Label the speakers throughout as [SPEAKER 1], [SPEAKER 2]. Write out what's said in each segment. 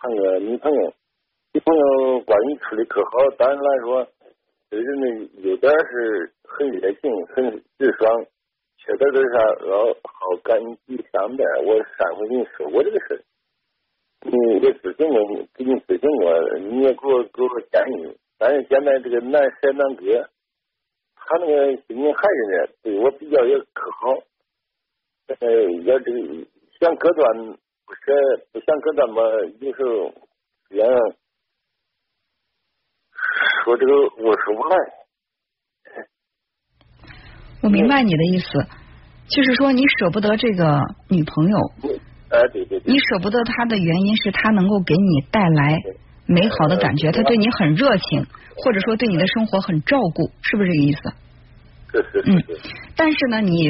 [SPEAKER 1] 谈个女朋友，女朋友关系处的可好，当然来说，这人呢有点是很热情，很直爽，缺点就是啥，老好感激上边。我上回跟你说过这个事，你也咨询过，给你咨询过，你也给我给我建议。但是现在这个男帅男哥，他那个心情还是呢，对我比较也可好，呃，要这个想隔断不舍，不想跟咱们，有时候人说这个我说不来。
[SPEAKER 2] 我明白你的意思，就是说你舍不得这个女朋友，
[SPEAKER 1] 哎，对对对，
[SPEAKER 2] 你舍不得她的原因是她能够给你带来美好的感觉，她对你很热情，或者说对你的生活很照顾，是不是这个意思？
[SPEAKER 1] 是是
[SPEAKER 2] 嗯但是呢，你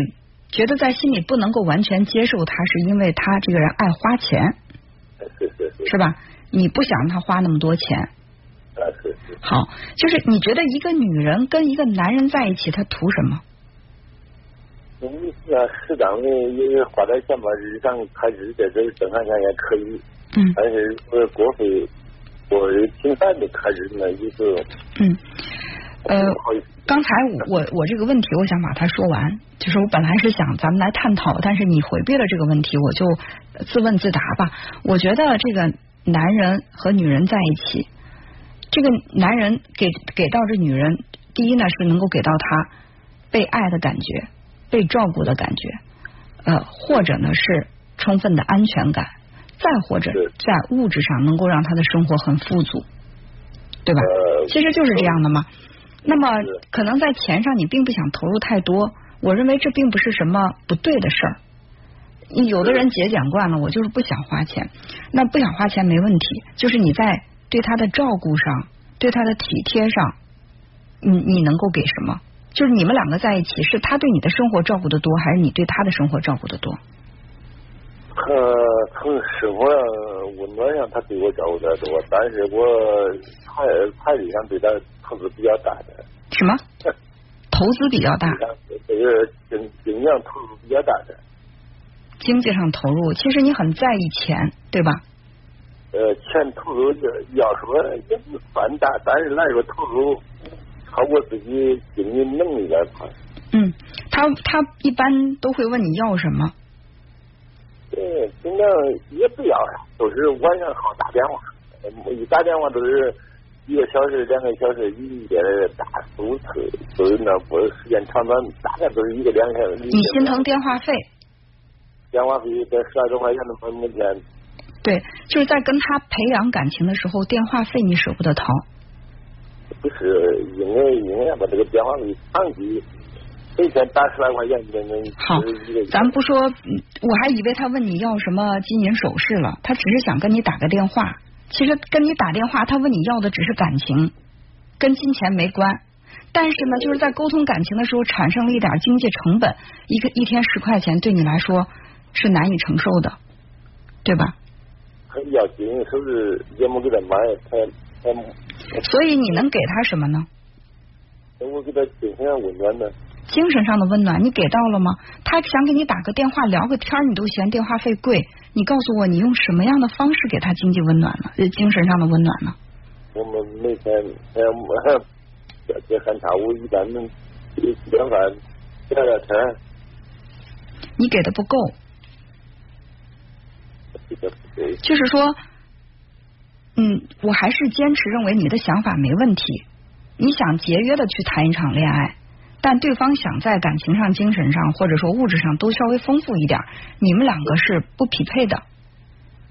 [SPEAKER 2] 觉得在心里不能够完全接受他，是因为他这个人爱花钱，
[SPEAKER 1] 是是是，
[SPEAKER 2] 是吧？你不想让他花那么多钱。
[SPEAKER 1] 啊是是，
[SPEAKER 2] 好，就是你觉得一个女人跟一个男人在一起，他图什么？
[SPEAKER 1] 你是啊，适当的也花点钱吧，日常开支在这正常上也可以，
[SPEAKER 2] 嗯
[SPEAKER 1] 但是呃过费过频繁的开支呢，就是
[SPEAKER 2] 嗯，呃。刚才我我我这个问题，我想把它说完。就是我本来是想咱们来探讨，但是你回避了这个问题，我就自问自答吧。我觉得这个男人和女人在一起，这个男人给给到这女人，第一呢是能够给到她被爱的感觉，被照顾的感觉，呃，或者呢是充分的安全感，再或者
[SPEAKER 1] 是
[SPEAKER 2] 在物质上能够让她的生活很富足，对吧？
[SPEAKER 1] 呃，
[SPEAKER 2] 其实就是这样的嘛。那么可能在钱上你并不想投入太多，我认为这并不是什么不对的事儿。有的人节俭惯了，我就是不想花钱，那不想花钱没问题，就是你在对他的照顾上，对他的体贴上，你你能够给什么？就是你们两个在一起，是他对你的生活照顾的多，还是你对他的生活照顾的多？
[SPEAKER 1] 呃，从生活上、温暖上，他对我照顾的多，但是我财财力上对他投资比较大的，
[SPEAKER 2] 什么？投资比较大，
[SPEAKER 1] 这个经经济上投入比较大的，
[SPEAKER 2] 经济上投入，其实你很在意钱，对吧？
[SPEAKER 1] 呃，钱投入要要说也不算大，但是来说投入超过自己经济能力来看。
[SPEAKER 2] 嗯，他他一般都会问你要什么？
[SPEAKER 1] 对，尽量也不要呀，都是晚上好打电话，呃一打电话都是一个小时、两个小时，一夜打四五次，都是那不时间长短，大概都是一个两个小时。
[SPEAKER 2] 你心疼电话费？
[SPEAKER 1] 电话费在十来多块钱的每天，
[SPEAKER 2] 对，就是在跟他培养感情的时候，电话费你舍不得掏。
[SPEAKER 1] 不是因为因为把这个电话费长期每天打十来块钱，那那
[SPEAKER 2] 好咱不说，嗯我还以为他问你要什么金银首饰了，他只是想跟你打个电话。其实跟你打电话，他问你要的只是感情，跟金钱没关。但是呢，就是在沟通感情的时候产生了一点经济成本，一个一天十块钱对你来说是难以承受的，对吧？
[SPEAKER 1] 他要金银首饰也没给他买，他他
[SPEAKER 2] 所以你能给他什么呢？
[SPEAKER 1] 我给他精神上温暖呢。
[SPEAKER 2] 精神上的温暖你给到了吗？他想给你打个电话聊个天，你都嫌电话费贵。你告诉我，你用什么样的方式给他经济温暖呢？呃精神上的温暖呢？
[SPEAKER 1] 我们每天呃我这汉茶我一般能吃点饭聊聊天，
[SPEAKER 2] 你给的不够。就是说，嗯，我还是坚持认为你的想法没问题。你想节约的去谈一场恋爱，但对方想在感情上、精神上或者说物质上都稍微丰富一点，你们两个是不匹配的。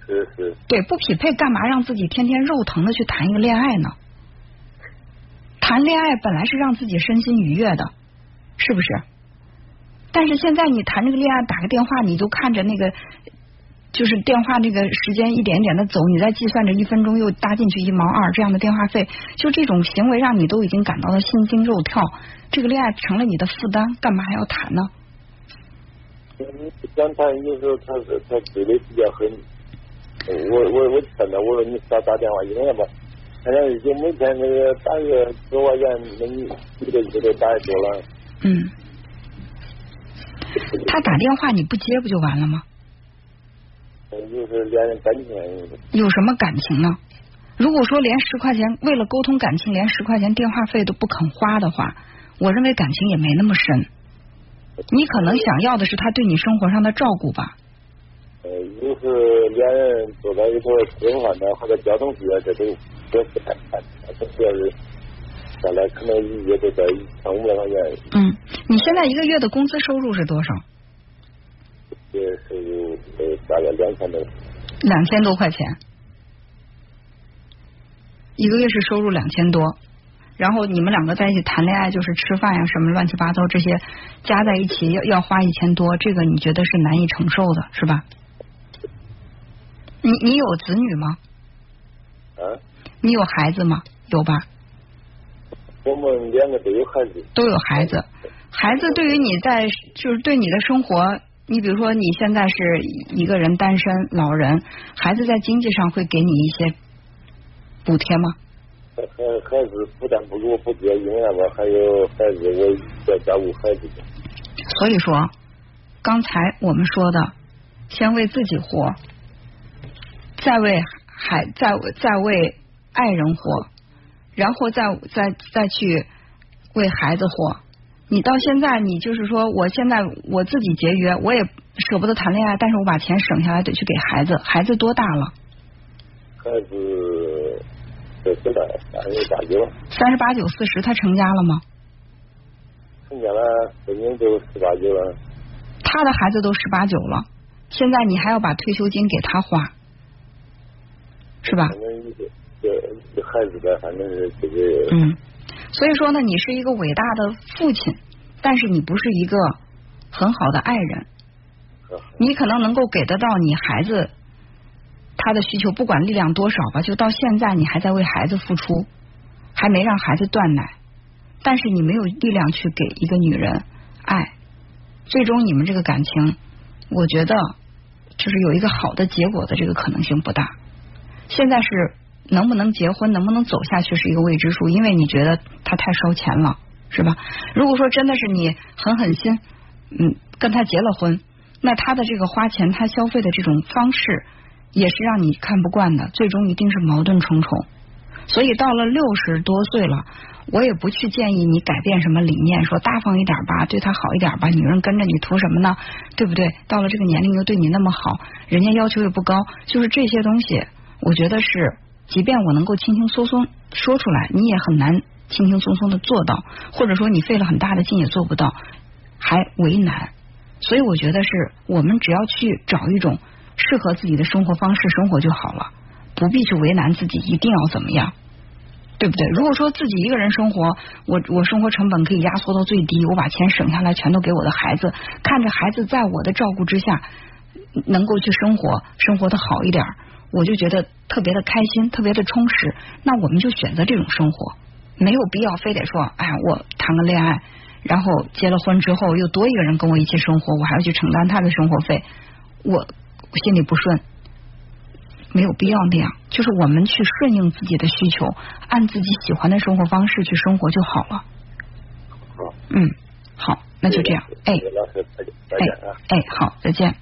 [SPEAKER 1] 是是，
[SPEAKER 2] 对，不匹配，干嘛让自己天天肉疼的去谈一个恋爱呢？谈恋爱本来是让自己身心愉悦的，是不是？但是现在你谈这个恋爱，打个电话，你就看着那个，就是电话那个时间一点点的走，你再计算着一分钟又搭进去一毛二这样的电话费，就这种行为让你都已经感到了心惊肉跳，这个恋爱成了你的负担，干嘛还要谈呢？
[SPEAKER 1] 想谈有时候他是他追的比较狠，我我我劝他，我说你少打电话，因为嘛，反正就每天那个打个十块钱，那你一个月都打多了。
[SPEAKER 2] 嗯，他打电话你不接不就完了吗？
[SPEAKER 1] 就是连感情
[SPEAKER 2] 有什么感情呢？如果说连十块钱为了沟通感情，连十块钱电话费都不肯花的话，我认为感情也没那么深。你可能想要的是他对你生活上的照顾吧？
[SPEAKER 1] 呃，就是连人坐在一块吃饭呢，或者交通费啊，这都都不太看。这主要是下来可能一月都在一千五百块钱。
[SPEAKER 2] 嗯，你现在一个月的工资收入是多少？
[SPEAKER 1] 月收入呃大概两千多。
[SPEAKER 2] 两千多块钱，一个月是收入两千多，然后你们两个在一起谈恋爱，就是吃饭呀什么乱七八糟这些加在一起要要花一千多，这个你觉得是难以承受的，是吧？你你有子女吗？
[SPEAKER 1] 啊？
[SPEAKER 2] 你有孩子吗？有吧？
[SPEAKER 1] 我们两个都有孩子。
[SPEAKER 2] 都有孩子，孩子对于你在就是对你的生活，你比如说你现在是一个人单身老人，孩子在经济上会给你一些补贴吗？
[SPEAKER 1] 孩孩子不但不给我补贴，因为啥吧？还有孩子，我在照顾孩子。
[SPEAKER 2] 所以说，刚才我们说的，先为自己活，再为孩，再再为爱人活，然后再再再去为孩子活。你到现在，你就是说，我现在我自己节约，我也舍不得谈恋爱，但是我把钱省下来得去给孩子。孩子多大了？
[SPEAKER 1] 孩子这多大？三十八九了。
[SPEAKER 2] 三十八九四十，他成家了吗？
[SPEAKER 1] 成家了，今年就十八九了。
[SPEAKER 2] 他的孩子都十八九了，现在你还要把退休金给他花，是吧？
[SPEAKER 1] 反正孩子的，反正是这个。
[SPEAKER 2] 嗯，所以说呢，你是一个伟大的父亲，但是你不是一个很好的爱人。你可能能够给得到你孩子他的需求，不管力量多少吧，就到现在你还在为孩子付出，还没让孩子断奶，但是你没有力量去给一个女人爱，最终你们这个感情，我觉得就是有一个好的结果的这个可能性不大。现在是能不能结婚，能不能走下去是一个未知数，因为你觉得他太烧钱了，是吧？如果说真的是你狠狠心，嗯，跟他结了婚，那他的这个花钱、他消费的这种方式，也是让你看不惯的，最终一定是矛盾重重。所以到了六十多岁了，我也不去建议你改变什么理念，说大方一点吧，对他好一点吧，女人跟着你图什么呢？对不对？到了这个年龄又对你那么好，人家要求也不高，就是这些东西。我觉得是，即便我能够轻轻松松说出来，你也很难轻轻松松的做到，或者说你费了很大的劲也做不到，还为难。所以我觉得是我们只要去找一种适合自己的生活方式生活就好了，不必去为难自己，一定要怎么样，对不对？如果说自己一个人生活，我我生活成本可以压缩到最低，我把钱省下来全都给我的孩子，看着孩子在我的照顾之下能够去生活，生活的好一点。我就觉得特别的开心，特别的充实。那我们就选择这种生活，没有必要非得说，哎，我谈个恋爱，然后结了婚之后又多一个人跟我一起生活，我还要去承担他的生活费，我我心里不顺。没有必要那样，就是我们去顺应自己的需求，按自己喜欢的生活方式去生活就好了。
[SPEAKER 1] 好，
[SPEAKER 2] 嗯，好，那就这样。哎，
[SPEAKER 1] 老师再见，再见啊。
[SPEAKER 2] 哎，好，再见。